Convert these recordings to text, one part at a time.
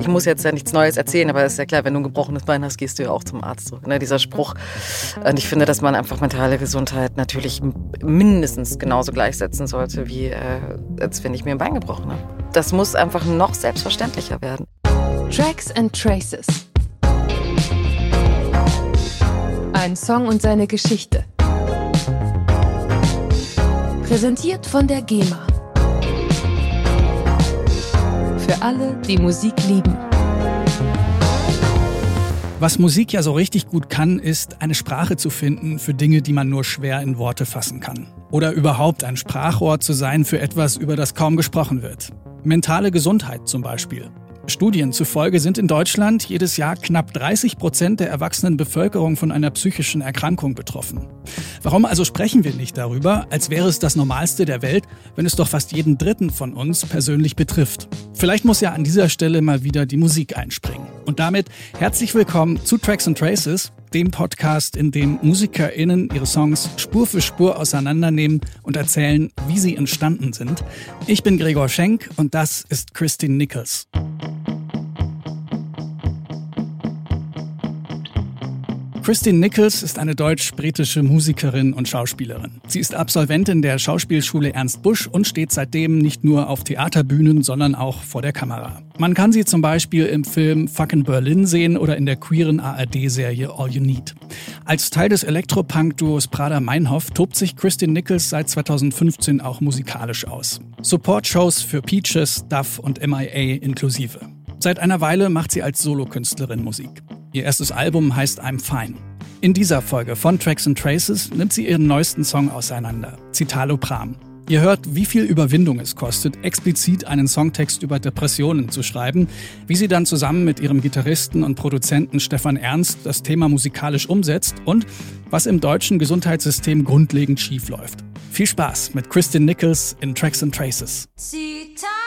Ich muss jetzt ja nichts Neues erzählen, aber es ist ja klar, wenn du ein gebrochenes Bein hast, gehst du ja auch zum Arzt. Ne, dieser Spruch. Und ich finde, dass man einfach mentale Gesundheit natürlich mindestens genauso gleichsetzen sollte, wie äh, als wenn ich mir ein Bein gebrochen habe. Das muss einfach noch selbstverständlicher werden. Tracks and Traces. Ein Song und seine Geschichte. Präsentiert von der GEMA. Für alle, die Musik lieben. Was Musik ja so richtig gut kann, ist eine Sprache zu finden für Dinge, die man nur schwer in Worte fassen kann. Oder überhaupt ein Sprachrohr zu sein für etwas, über das kaum gesprochen wird. Mentale Gesundheit zum Beispiel. Studien zufolge sind in Deutschland jedes Jahr knapp 30 Prozent der erwachsenen Bevölkerung von einer psychischen Erkrankung betroffen. Warum also sprechen wir nicht darüber, als wäre es das Normalste der Welt, wenn es doch fast jeden Dritten von uns persönlich betrifft? Vielleicht muss ja an dieser Stelle mal wieder die Musik einspringen. Und damit herzlich willkommen zu Tracks and Traces, dem Podcast, in dem MusikerInnen ihre Songs Spur für Spur auseinandernehmen und erzählen, wie sie entstanden sind. Ich bin Gregor Schenk und das ist Christine Nichols. Christine Nichols ist eine deutsch-britische Musikerin und Schauspielerin. Sie ist Absolventin der Schauspielschule Ernst Busch und steht seitdem nicht nur auf Theaterbühnen, sondern auch vor der Kamera. Man kann sie zum Beispiel im Film Fucking Berlin sehen oder in der queeren ARD-Serie All You Need. Als Teil des Elektropunk-Duos Prada Meinhof tobt sich Christine Nichols seit 2015 auch musikalisch aus. Support-Shows für Peaches, Duff und MIA inklusive. Seit einer Weile macht sie als Solokünstlerin Musik. Ihr erstes Album heißt I'm Fine. In dieser Folge von Tracks and Traces nimmt sie ihren neuesten Song auseinander, Citalo Pram. Ihr hört, wie viel Überwindung es kostet, explizit einen Songtext über Depressionen zu schreiben, wie sie dann zusammen mit ihrem Gitarristen und Produzenten Stefan Ernst das Thema musikalisch umsetzt und was im deutschen Gesundheitssystem grundlegend schiefläuft. Viel Spaß mit Kristin Nichols in Tracks and Traces. Citalo.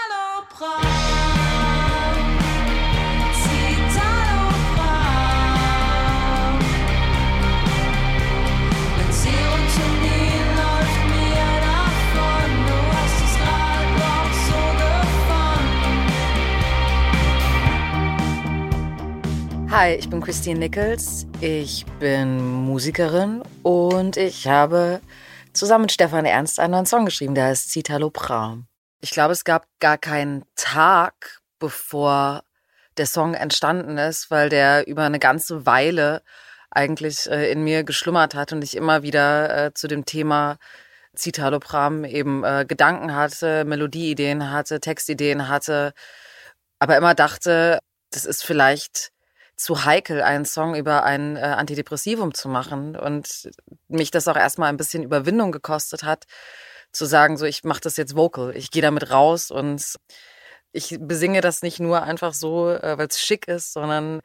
Hi, ich bin Christine Nichols. Ich bin Musikerin und ich habe zusammen mit Stefan Ernst einen neuen Song geschrieben, der heißt Citalo Pram. Ich glaube, es gab gar keinen Tag, bevor der Song entstanden ist, weil der über eine ganze Weile eigentlich äh, in mir geschlummert hat und ich immer wieder äh, zu dem Thema Citalopram eben äh, Gedanken hatte, Melodieideen hatte, Textideen hatte, aber immer dachte, das ist vielleicht zu heikel, einen Song über ein äh, Antidepressivum zu machen. Und mich das auch erstmal ein bisschen Überwindung gekostet hat, zu sagen, so ich mache das jetzt vocal, ich gehe damit raus und ich besinge das nicht nur einfach so, äh, weil es schick ist, sondern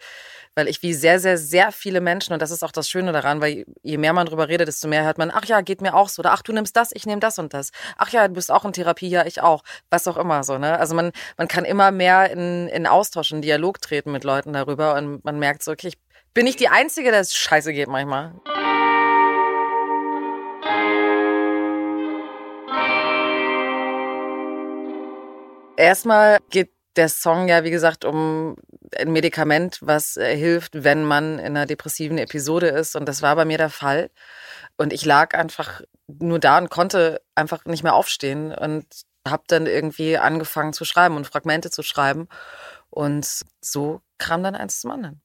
weil ich wie sehr, sehr, sehr viele Menschen, und das ist auch das Schöne daran, weil je mehr man drüber redet, desto mehr hört man, ach ja, geht mir auch so, oder ach, du nimmst das, ich nehme das und das. Ach ja, du bist auch in Therapie, ja, ich auch. Was auch immer so, ne? Also man, man kann immer mehr in, in Austausch, in Dialog treten mit Leuten darüber und man merkt so, okay, ich bin nicht die Einzige, der es scheiße geht manchmal. Erstmal geht der Song ja, wie gesagt, um ein Medikament, was äh, hilft, wenn man in einer depressiven Episode ist. Und das war bei mir der Fall. Und ich lag einfach nur da und konnte einfach nicht mehr aufstehen und habe dann irgendwie angefangen zu schreiben und Fragmente zu schreiben. Und so kam dann eins zum anderen.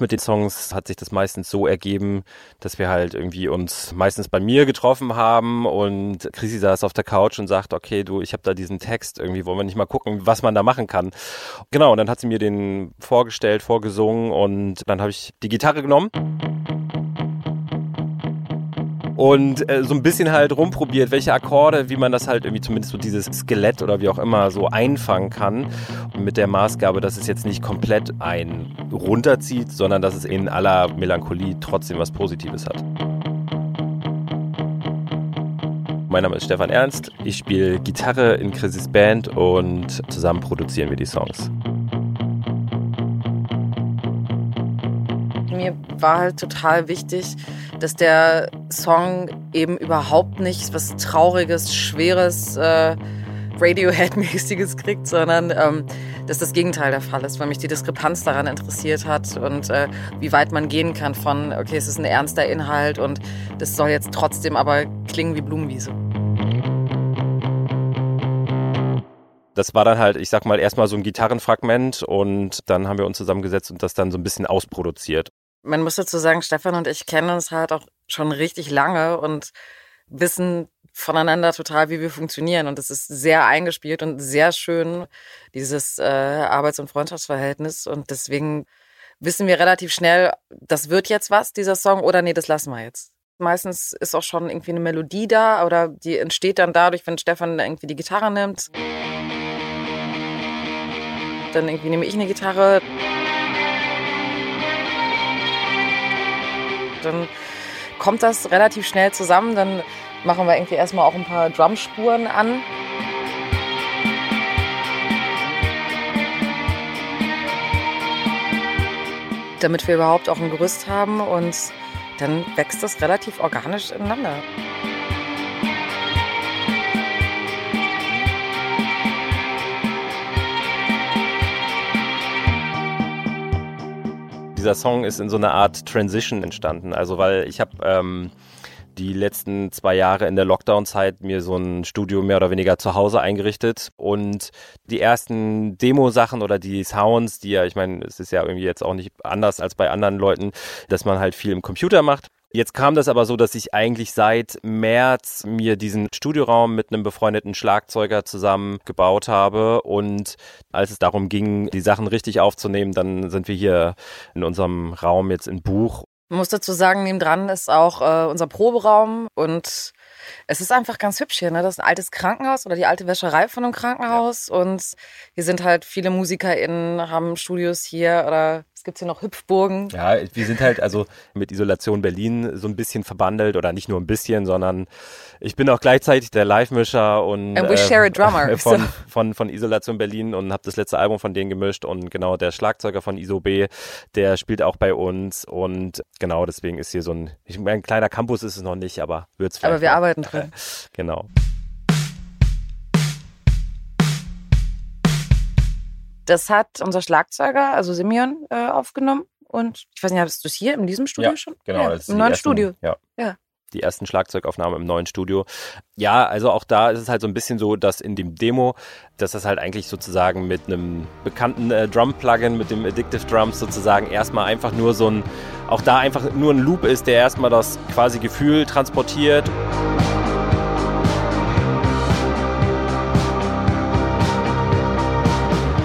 Mit den Songs hat sich das meistens so ergeben, dass wir halt irgendwie uns meistens bei mir getroffen haben und Chrissy saß auf der Couch und sagt, okay, du, ich habe da diesen Text, irgendwie wollen wir nicht mal gucken, was man da machen kann. Genau, und dann hat sie mir den vorgestellt, vorgesungen und dann habe ich die Gitarre genommen und äh, so ein bisschen halt rumprobiert, welche Akkorde, wie man das halt irgendwie zumindest so dieses Skelett oder wie auch immer so einfangen kann. Mit der Maßgabe, dass es jetzt nicht komplett ein runterzieht, sondern dass es in aller Melancholie trotzdem was Positives hat. Mein Name ist Stefan Ernst, ich spiele Gitarre in Chrissys Band und zusammen produzieren wir die Songs. Mir war halt total wichtig, dass der Song eben überhaupt nicht was Trauriges, Schweres äh, Radiohead-mäßiges kriegt, sondern ähm, dass das Gegenteil der Fall ist, weil mich die Diskrepanz daran interessiert hat und äh, wie weit man gehen kann von, okay, es ist ein ernster Inhalt und das soll jetzt trotzdem aber klingen wie Blumenwiese. Das war dann halt, ich sag mal, erstmal so ein Gitarrenfragment und dann haben wir uns zusammengesetzt und das dann so ein bisschen ausproduziert. Man muss dazu sagen, Stefan und ich kennen uns halt auch schon richtig lange und wissen voneinander total, wie wir funktionieren. Und es ist sehr eingespielt und sehr schön, dieses äh, Arbeits- und Freundschaftsverhältnis. Und deswegen wissen wir relativ schnell, das wird jetzt was, dieser Song, oder nee, das lassen wir jetzt. Meistens ist auch schon irgendwie eine Melodie da oder die entsteht dann dadurch, wenn Stefan irgendwie die Gitarre nimmt. Dann irgendwie nehme ich eine Gitarre. Dann kommt das relativ schnell zusammen. Dann machen wir irgendwie erstmal auch ein paar Drumspuren an. Damit wir überhaupt auch ein Gerüst haben und dann wächst das relativ organisch ineinander. Dieser Song ist in so einer Art Transition entstanden. Also weil ich habe ähm, die letzten zwei Jahre in der Lockdown-Zeit mir so ein Studio mehr oder weniger zu Hause eingerichtet und die ersten Demo-Sachen oder die Sounds, die ja, ich meine, es ist ja irgendwie jetzt auch nicht anders als bei anderen Leuten, dass man halt viel im Computer macht. Jetzt kam das aber so, dass ich eigentlich seit März mir diesen Studioraum mit einem befreundeten Schlagzeuger zusammen gebaut habe und als es darum ging, die Sachen richtig aufzunehmen, dann sind wir hier in unserem Raum jetzt in Buch man muss dazu sagen, nebendran ist auch äh, unser Proberaum und es ist einfach ganz hübsch hier. Ne? Das ist ein altes Krankenhaus oder die alte Wäscherei von einem Krankenhaus. Ja. Und hier sind halt viele MusikerInnen, haben Studios hier oder gibt es hier noch Hüpfburgen. Ja, wir sind halt also mit Isolation Berlin so ein bisschen verbandelt oder nicht nur ein bisschen, sondern ich bin auch gleichzeitig der Live-Mischer und And we äh, share a drummer, von, so. von, von Isolation Berlin und habe das letzte Album von denen gemischt und genau der Schlagzeuger von ISO B, der spielt auch bei uns und genau deswegen ist hier so ein, ich meine, ein kleiner Campus ist es noch nicht, aber wird's vielleicht. Aber wir noch. arbeiten drin. genau. Das hat unser Schlagzeuger, also Simeon, äh, aufgenommen. Und ich weiß nicht, hast du es hier in diesem Studio ja, schon? Genau, ja, im neuen ersten, Studio. Ja. ja. Die ersten Schlagzeugaufnahmen im neuen Studio. Ja, also auch da ist es halt so ein bisschen so, dass in dem Demo, dass das halt eigentlich sozusagen mit einem bekannten äh, Drum-Plugin, mit dem Addictive Drums sozusagen erstmal einfach nur so ein, auch da einfach nur ein Loop ist, der erstmal das quasi Gefühl transportiert.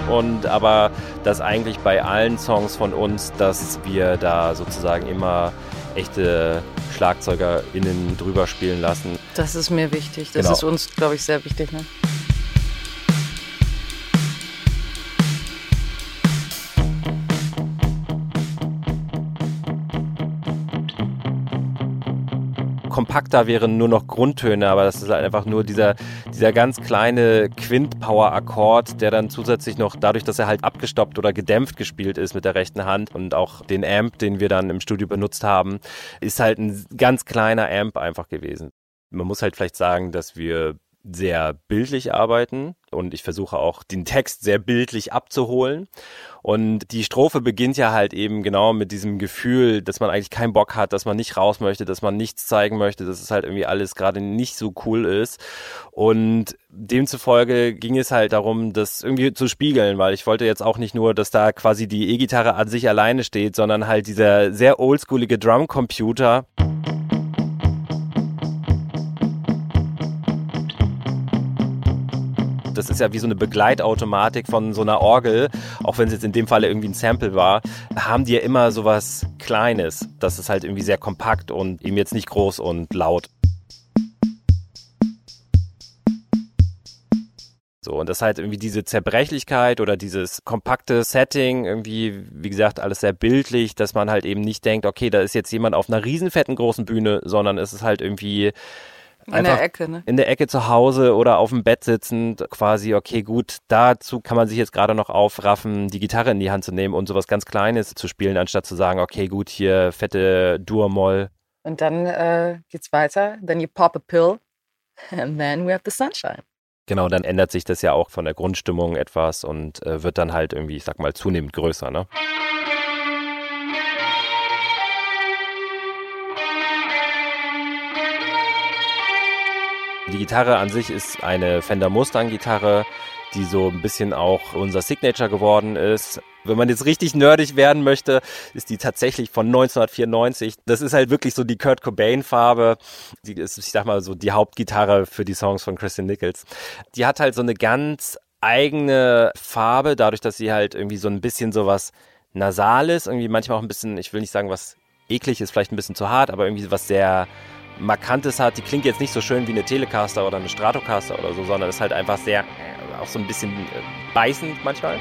Und aber dass eigentlich bei allen Songs von uns, dass wir da sozusagen immer echte SchlagzeugerInnen drüber spielen lassen. Das ist mir wichtig. Das genau. ist uns, glaube ich, sehr wichtig. Ne? Kompakter wären nur noch Grundtöne, aber das ist halt einfach nur dieser, dieser ganz kleine Quint-Power-Akkord, der dann zusätzlich noch dadurch, dass er halt abgestoppt oder gedämpft gespielt ist mit der rechten Hand und auch den Amp, den wir dann im Studio benutzt haben, ist halt ein ganz kleiner Amp einfach gewesen. Man muss halt vielleicht sagen, dass wir sehr bildlich arbeiten und ich versuche auch den Text sehr bildlich abzuholen. Und die Strophe beginnt ja halt eben genau mit diesem Gefühl, dass man eigentlich keinen Bock hat, dass man nicht raus möchte, dass man nichts zeigen möchte, dass es halt irgendwie alles gerade nicht so cool ist. Und demzufolge ging es halt darum, das irgendwie zu spiegeln, weil ich wollte jetzt auch nicht nur, dass da quasi die E-Gitarre an sich alleine steht, sondern halt dieser sehr oldschoolige Drumcomputer. Das ist ja wie so eine Begleitautomatik von so einer Orgel, auch wenn es jetzt in dem Fall irgendwie ein Sample war, haben die ja immer so was Kleines. Das ist halt irgendwie sehr kompakt und eben jetzt nicht groß und laut. So, und das halt irgendwie diese Zerbrechlichkeit oder dieses kompakte Setting, irgendwie, wie gesagt, alles sehr bildlich, dass man halt eben nicht denkt, okay, da ist jetzt jemand auf einer riesenfetten großen Bühne, sondern es ist halt irgendwie in der Ecke, ne? In der Ecke zu Hause oder auf dem Bett sitzend, quasi, okay, gut, dazu kann man sich jetzt gerade noch aufraffen, die Gitarre in die Hand zu nehmen und sowas ganz Kleines zu spielen, anstatt zu sagen, okay, gut, hier fette Dur-Moll. Und dann äh, geht's weiter. Then you pop a pill and then we have the sunshine. Genau, dann ändert sich das ja auch von der Grundstimmung etwas und äh, wird dann halt irgendwie, ich sag mal, zunehmend größer. Ne? Die Gitarre an sich ist eine Fender Mustang Gitarre, die so ein bisschen auch unser Signature geworden ist. Wenn man jetzt richtig nerdig werden möchte, ist die tatsächlich von 1994. Das ist halt wirklich so die Kurt Cobain Farbe. Die ist, ich sag mal, so die Hauptgitarre für die Songs von Christian Nichols. Die hat halt so eine ganz eigene Farbe, dadurch, dass sie halt irgendwie so ein bisschen sowas Nasales, irgendwie manchmal auch ein bisschen, ich will nicht sagen, was eklig ist, vielleicht ein bisschen zu hart, aber irgendwie was sehr Markantes hat. Die klingt jetzt nicht so schön wie eine Telecaster oder eine Stratocaster oder so, sondern ist halt einfach sehr, äh, auch so ein bisschen äh, beißend manchmal.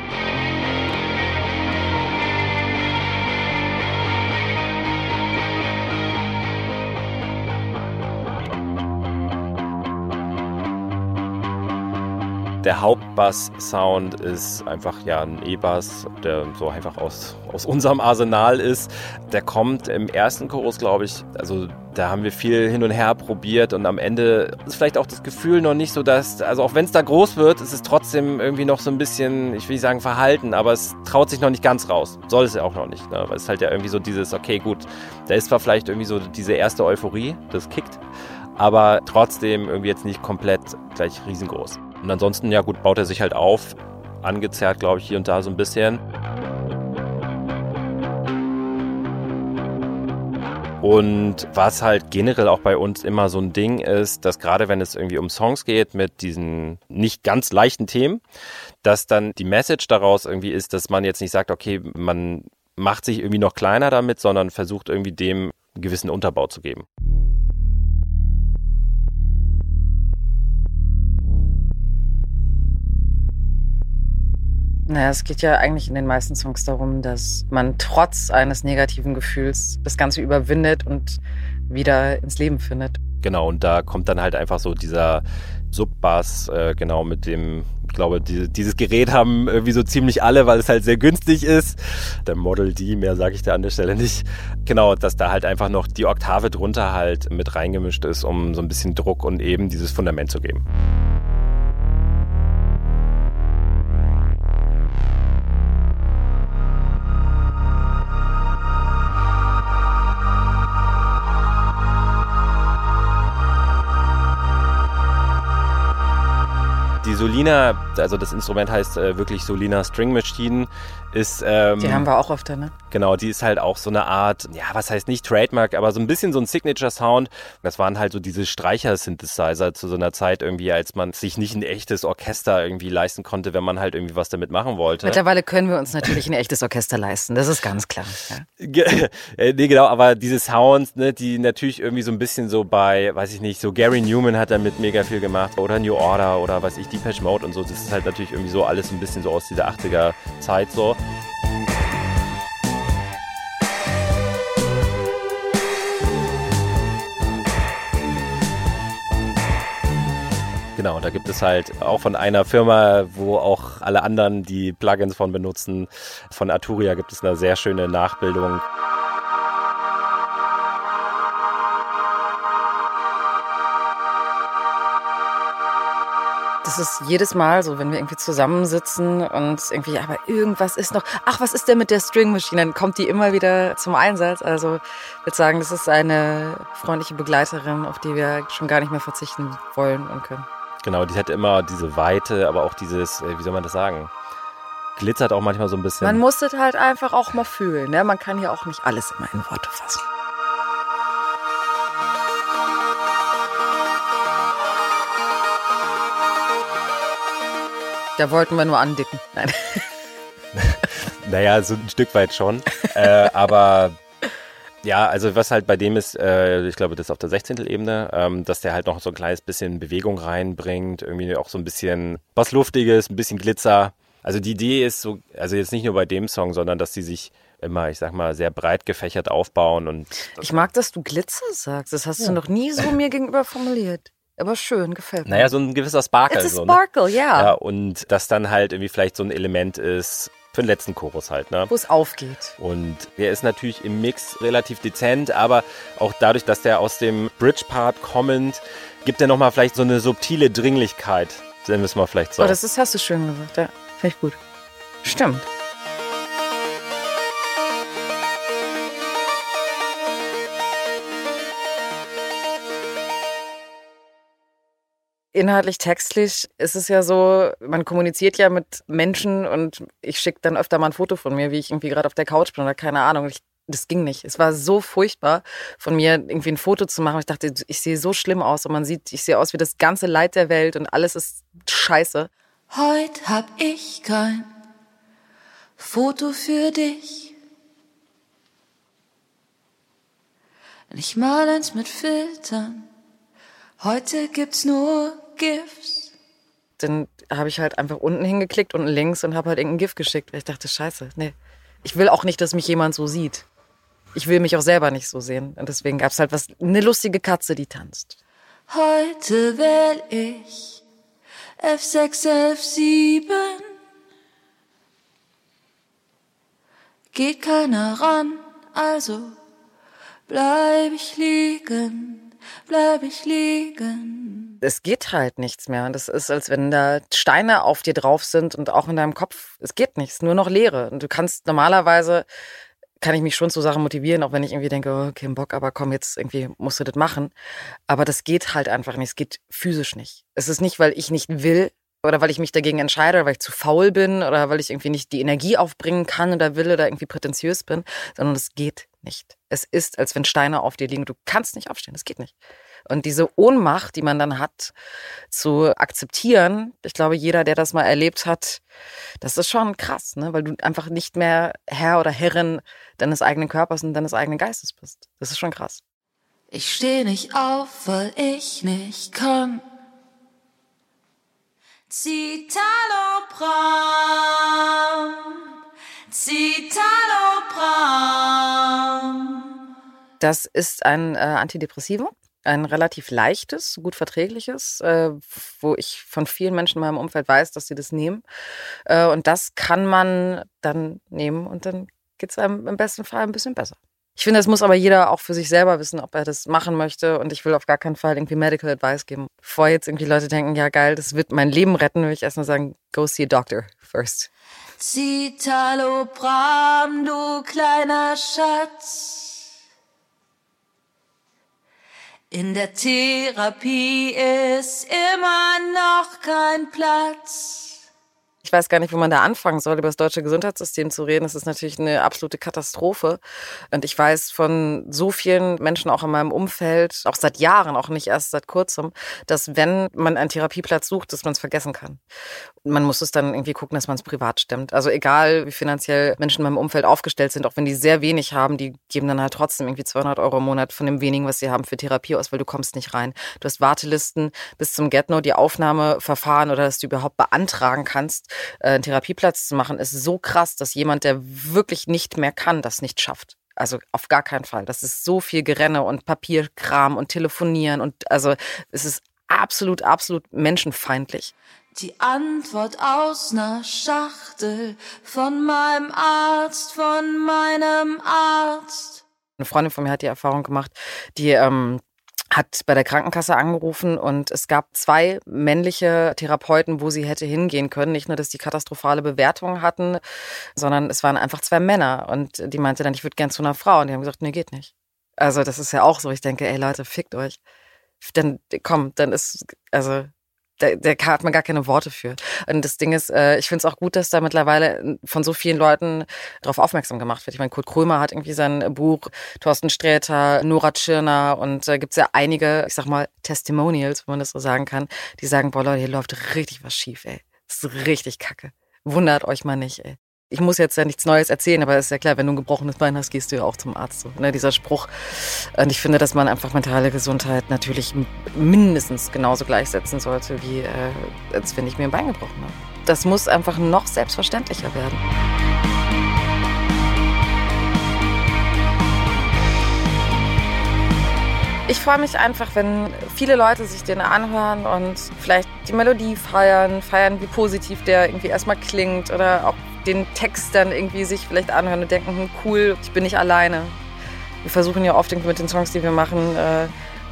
Der Hauptbass-Sound ist einfach ja ein E-Bass, der so einfach aus, aus unserem Arsenal ist. Der kommt im ersten Chorus, glaube ich, also da haben wir viel hin und her probiert und am Ende ist vielleicht auch das Gefühl noch nicht so, dass, also auch wenn es da groß wird, ist es trotzdem irgendwie noch so ein bisschen, ich will nicht sagen verhalten, aber es traut sich noch nicht ganz raus. Soll es ja auch noch nicht, ne? weil es halt ja irgendwie so dieses, okay, gut, da ist zwar vielleicht irgendwie so diese erste Euphorie, das kickt, aber trotzdem irgendwie jetzt nicht komplett gleich riesengroß. Und ansonsten, ja gut, baut er sich halt auf, angezerrt, glaube ich, hier und da so ein bisschen. Und was halt generell auch bei uns immer so ein Ding ist, dass gerade wenn es irgendwie um Songs geht mit diesen nicht ganz leichten Themen, dass dann die Message daraus irgendwie ist, dass man jetzt nicht sagt, okay, man macht sich irgendwie noch kleiner damit, sondern versucht irgendwie dem einen gewissen Unterbau zu geben. Naja, es geht ja eigentlich in den meisten Songs darum, dass man trotz eines negativen Gefühls das Ganze überwindet und wieder ins Leben findet. Genau, und da kommt dann halt einfach so dieser Subbass, äh, genau mit dem, ich glaube, die, dieses Gerät haben irgendwie so ziemlich alle, weil es halt sehr günstig ist. Der Model D, mehr sage ich da an der Stelle nicht. Genau, dass da halt einfach noch die Oktave drunter halt mit reingemischt ist, um so ein bisschen Druck und eben dieses Fundament zu geben. Die Also das Instrument heißt äh, wirklich Solina String Machine, ist. Ähm, die haben wir auch öfter, ne? Genau, die ist halt auch so eine Art, ja, was heißt nicht Trademark, aber so ein bisschen so ein Signature-Sound. Das waren halt so diese Streicher-Synthesizer zu so einer Zeit irgendwie, als man sich nicht ein echtes Orchester irgendwie leisten konnte, wenn man halt irgendwie was damit machen wollte. Mittlerweile können wir uns natürlich ein echtes Orchester leisten, das ist ganz klar. Ja. Äh, nee, genau, aber diese Sounds, ne, die natürlich irgendwie so ein bisschen so bei, weiß ich nicht, so Gary Newman hat damit mega viel gemacht oder New Order oder weiß ich, Depeche Mode und so. Das ist halt natürlich irgendwie so alles ein bisschen so aus dieser 80er Zeit so. Genau, da gibt es halt auch von einer Firma, wo auch alle anderen die Plugins von benutzen. Von Arturia gibt es eine sehr schöne Nachbildung. Das ist jedes Mal so, wenn wir irgendwie zusammensitzen und irgendwie, aber irgendwas ist noch. Ach, was ist denn mit der String Machine? Dann kommt die immer wieder zum Einsatz. Also ich würde sagen, das ist eine freundliche Begleiterin, auf die wir schon gar nicht mehr verzichten wollen und können. Genau, die hat immer diese Weite, aber auch dieses, äh, wie soll man das sagen? Glitzert auch manchmal so ein bisschen. Man muss es halt einfach auch mal fühlen. Ne? Man kann ja auch nicht alles immer in Worte fassen. Da wollten wir nur andicken. Nein. naja, so ein Stück weit schon. äh, aber ja, also was halt bei dem ist, äh, ich glaube, das ist auf der 16. Ebene, ähm, dass der halt noch so ein kleines bisschen Bewegung reinbringt, irgendwie auch so ein bisschen was Luftiges, ein bisschen Glitzer. Also die Idee ist so, also jetzt nicht nur bei dem Song, sondern dass die sich immer, ich sag mal, sehr breit gefächert aufbauen und. Ich mag, dass du Glitzer sagst. Das hast ja. du noch nie so mir gegenüber formuliert. Aber schön, gefällt mir. Naja, so ein gewisser Sparkle. It's a sparkle, so, ne? ja. ja. Und das dann halt irgendwie vielleicht so ein Element ist für den letzten Chorus halt, ne? Wo es aufgeht. Und der ist natürlich im Mix relativ dezent, aber auch dadurch, dass der aus dem Bridge-Part kommend, gibt er nochmal vielleicht so eine subtile Dringlichkeit Nennen wir es mal vielleicht so. Oh, das ist, hast du schön gesagt, ja. Finde ich gut. Stimmt. Inhaltlich, textlich ist es ja so, man kommuniziert ja mit Menschen und ich schicke dann öfter mal ein Foto von mir, wie ich irgendwie gerade auf der Couch bin oder keine Ahnung. Ich, das ging nicht. Es war so furchtbar, von mir irgendwie ein Foto zu machen. Ich dachte, ich sehe so schlimm aus und man sieht, ich sehe aus wie das ganze Leid der Welt und alles ist scheiße. Heute hab ich kein Foto für dich. Nicht mal eins mit Filtern. Heute gibt's nur GIFs. Dann habe ich halt einfach unten hingeklickt, unten links und habe halt irgendein GIF geschickt. Weil ich dachte, scheiße, nee. Ich will auch nicht, dass mich jemand so sieht. Ich will mich auch selber nicht so sehen. Und deswegen gab's halt was, eine lustige Katze, die tanzt. Heute wähl ich F6, F7. Geht keiner ran, also bleib ich liegen, bleib ich liegen. Es geht halt nichts mehr. Es ist, als wenn da Steine auf dir drauf sind und auch in deinem Kopf. Es geht nichts, nur noch Leere. Und du kannst normalerweise kann ich mich schon zu Sachen motivieren, auch wenn ich irgendwie denke, oh, kein Bock, aber komm, jetzt irgendwie musst du das machen. Aber das geht halt einfach nicht. Es geht physisch nicht. Es ist nicht, weil ich nicht will oder weil ich mich dagegen entscheide oder weil ich zu faul bin oder weil ich irgendwie nicht die Energie aufbringen kann oder will oder irgendwie prätentiös bin, sondern es geht nicht. Es ist, als wenn Steine auf dir liegen. Du kannst nicht aufstehen. Es geht nicht. Und diese Ohnmacht, die man dann hat, zu akzeptieren, ich glaube, jeder, der das mal erlebt hat, das ist schon krass, ne? weil du einfach nicht mehr Herr oder Herrin deines eigenen Körpers und deines eigenen Geistes bist. Das ist schon krass. Ich steh nicht auf, weil ich nicht kann. Citalopram, Citalopram. Das ist ein äh, Antidepressivum ein relativ leichtes, gut verträgliches, äh, wo ich von vielen Menschen in meinem Umfeld weiß, dass sie das nehmen. Äh, und das kann man dann nehmen und dann geht es einem im besten Fall ein bisschen besser. Ich finde, das muss aber jeder auch für sich selber wissen, ob er das machen möchte. Und ich will auf gar keinen Fall irgendwie Medical Advice geben. Bevor jetzt irgendwie Leute denken, ja geil, das wird mein Leben retten, will ich erstmal sagen, go see a doctor first. Citalopram, du kleiner Schatz. In der Therapie ist immer noch kein Platz. Ich weiß gar nicht, wo man da anfangen soll, über das deutsche Gesundheitssystem zu reden. Das ist natürlich eine absolute Katastrophe. Und ich weiß von so vielen Menschen auch in meinem Umfeld, auch seit Jahren, auch nicht erst seit kurzem, dass wenn man einen Therapieplatz sucht, dass man es vergessen kann. Man muss es dann irgendwie gucken, dass man es privat stemmt. Also egal, wie finanziell Menschen in meinem Umfeld aufgestellt sind, auch wenn die sehr wenig haben, die geben dann halt trotzdem irgendwie 200 Euro im Monat von dem wenigen, was sie haben für Therapie aus, weil du kommst nicht rein. Du hast Wartelisten bis zum Get-No, die Aufnahmeverfahren oder dass du überhaupt beantragen kannst äh, einen Therapieplatz zu machen, ist so krass, dass jemand, der wirklich nicht mehr kann, das nicht schafft. Also auf gar keinen Fall. Das ist so viel Gerenne und Papierkram und Telefonieren und also es ist absolut, absolut menschenfeindlich. Die Antwort aus ner Schachtel von meinem Arzt, von meinem Arzt. Eine Freundin von mir hat die Erfahrung gemacht, die ähm, hat bei der Krankenkasse angerufen und es gab zwei männliche Therapeuten, wo sie hätte hingehen können. Nicht nur, dass die katastrophale Bewertungen hatten, sondern es waren einfach zwei Männer. Und die meinte dann, ich würde gern zu einer Frau. Und die haben gesagt, nee, geht nicht. Also das ist ja auch so. Ich denke, ey Leute, fickt euch. Dann komm, dann ist, also da, da hat man gar keine Worte für. Und das Ding ist, äh, ich finde es auch gut, dass da mittlerweile von so vielen Leuten darauf aufmerksam gemacht wird. Ich meine, Kurt Krömer hat irgendwie sein Buch, Thorsten Sträter, Nora Tschirner und äh, gibt ja einige, ich sag mal, Testimonials, wenn man das so sagen kann, die sagen, boah Leute, hier läuft richtig was schief, ey. Das ist richtig kacke. Wundert euch mal nicht, ey ich muss jetzt ja nichts Neues erzählen, aber es ist ja klar, wenn du ein gebrochenes Bein hast, gehst du ja auch zum Arzt. So, ne, dieser Spruch. Und ich finde, dass man einfach mentale Gesundheit natürlich mindestens genauso gleichsetzen sollte, wie äh, als wenn ich mir ein Bein gebrochen habe. Das muss einfach noch selbstverständlicher werden. Ich freue mich einfach, wenn viele Leute sich den anhören und vielleicht die Melodie feiern, feiern, wie positiv der irgendwie erstmal klingt oder auch den Text dann irgendwie sich vielleicht anhören und denken, hm, cool, ich bin nicht alleine. Wir versuchen ja oft mit den Songs, die wir machen, äh,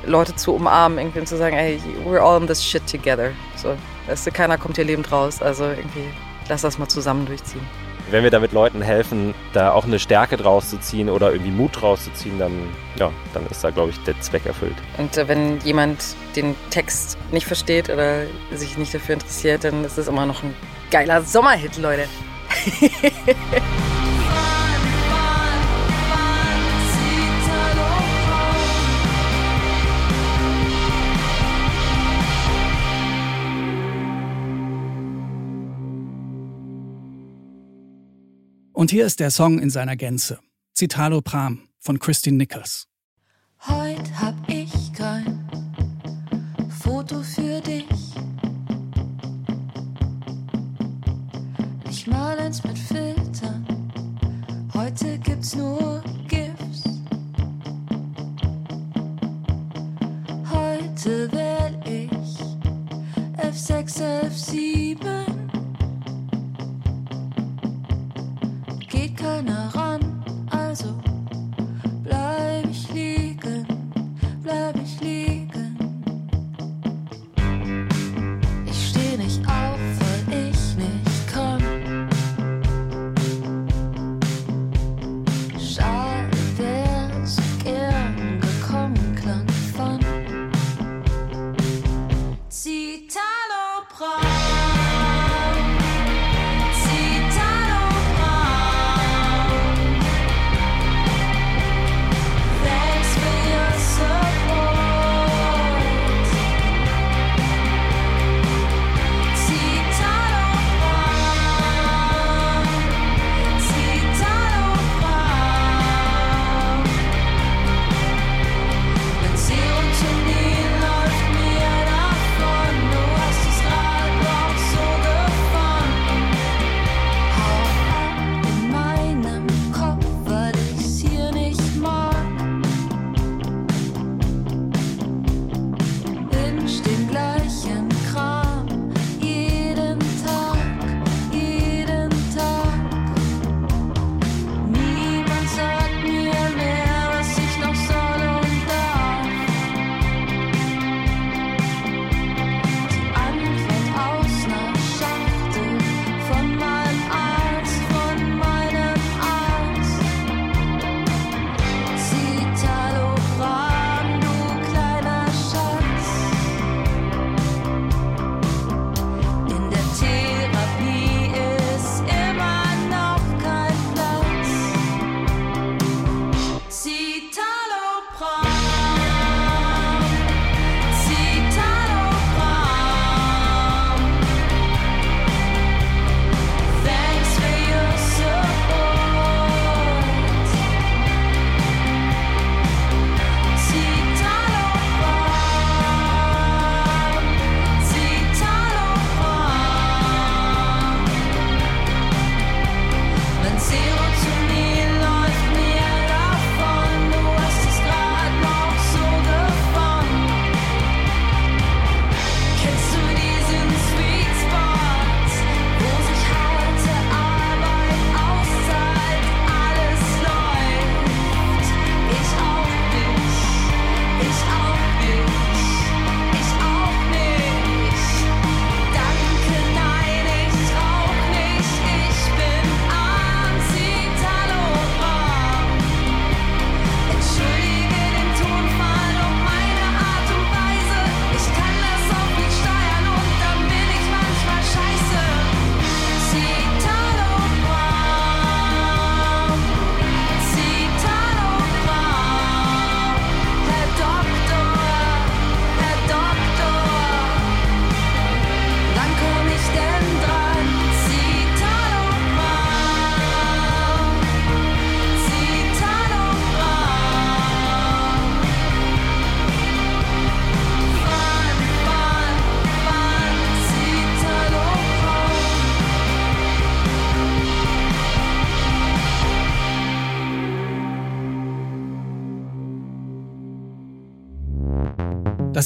Leute zu umarmen irgendwie und zu sagen, hey, we're all in this shit together. So, Weißt du, keiner kommt hier lebend raus. Also irgendwie, lass das mal zusammen durchziehen. Wenn wir damit Leuten helfen, da auch eine Stärke draus zu ziehen oder irgendwie Mut draus zu ziehen, dann, ja, dann ist da, glaube ich, der Zweck erfüllt. Und äh, wenn jemand den Text nicht versteht oder sich nicht dafür interessiert, dann ist es immer noch ein geiler Sommerhit, Leute. Und hier ist der Song in seiner Gänze. Citalo Pram von Christine Nichols. Heute hab ich kein Eins mit Filtern. Heute gibt's nur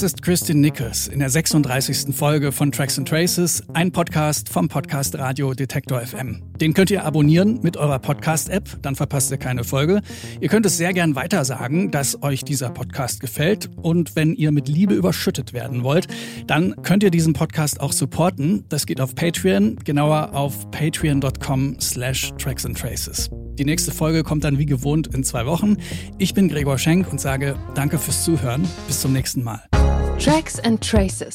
Das ist Kristin Nichols in der 36. Folge von Tracks and Traces, ein Podcast vom Podcast Radio Detektor FM. Den könnt ihr abonnieren mit eurer Podcast-App, dann verpasst ihr keine Folge. Ihr könnt es sehr gern weitersagen, dass euch dieser Podcast gefällt. Und wenn ihr mit Liebe überschüttet werden wollt, dann könnt ihr diesen Podcast auch supporten. Das geht auf Patreon, genauer auf patreon.com slash Tracks and Traces. Die nächste Folge kommt dann wie gewohnt in zwei Wochen. Ich bin Gregor Schenk und sage danke fürs Zuhören. Bis zum nächsten Mal. Tracks and Traces.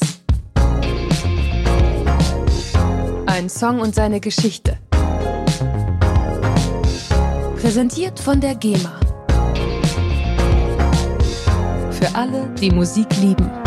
Ein Song und seine Geschichte. Präsentiert von der GEMA. Für alle, die Musik lieben.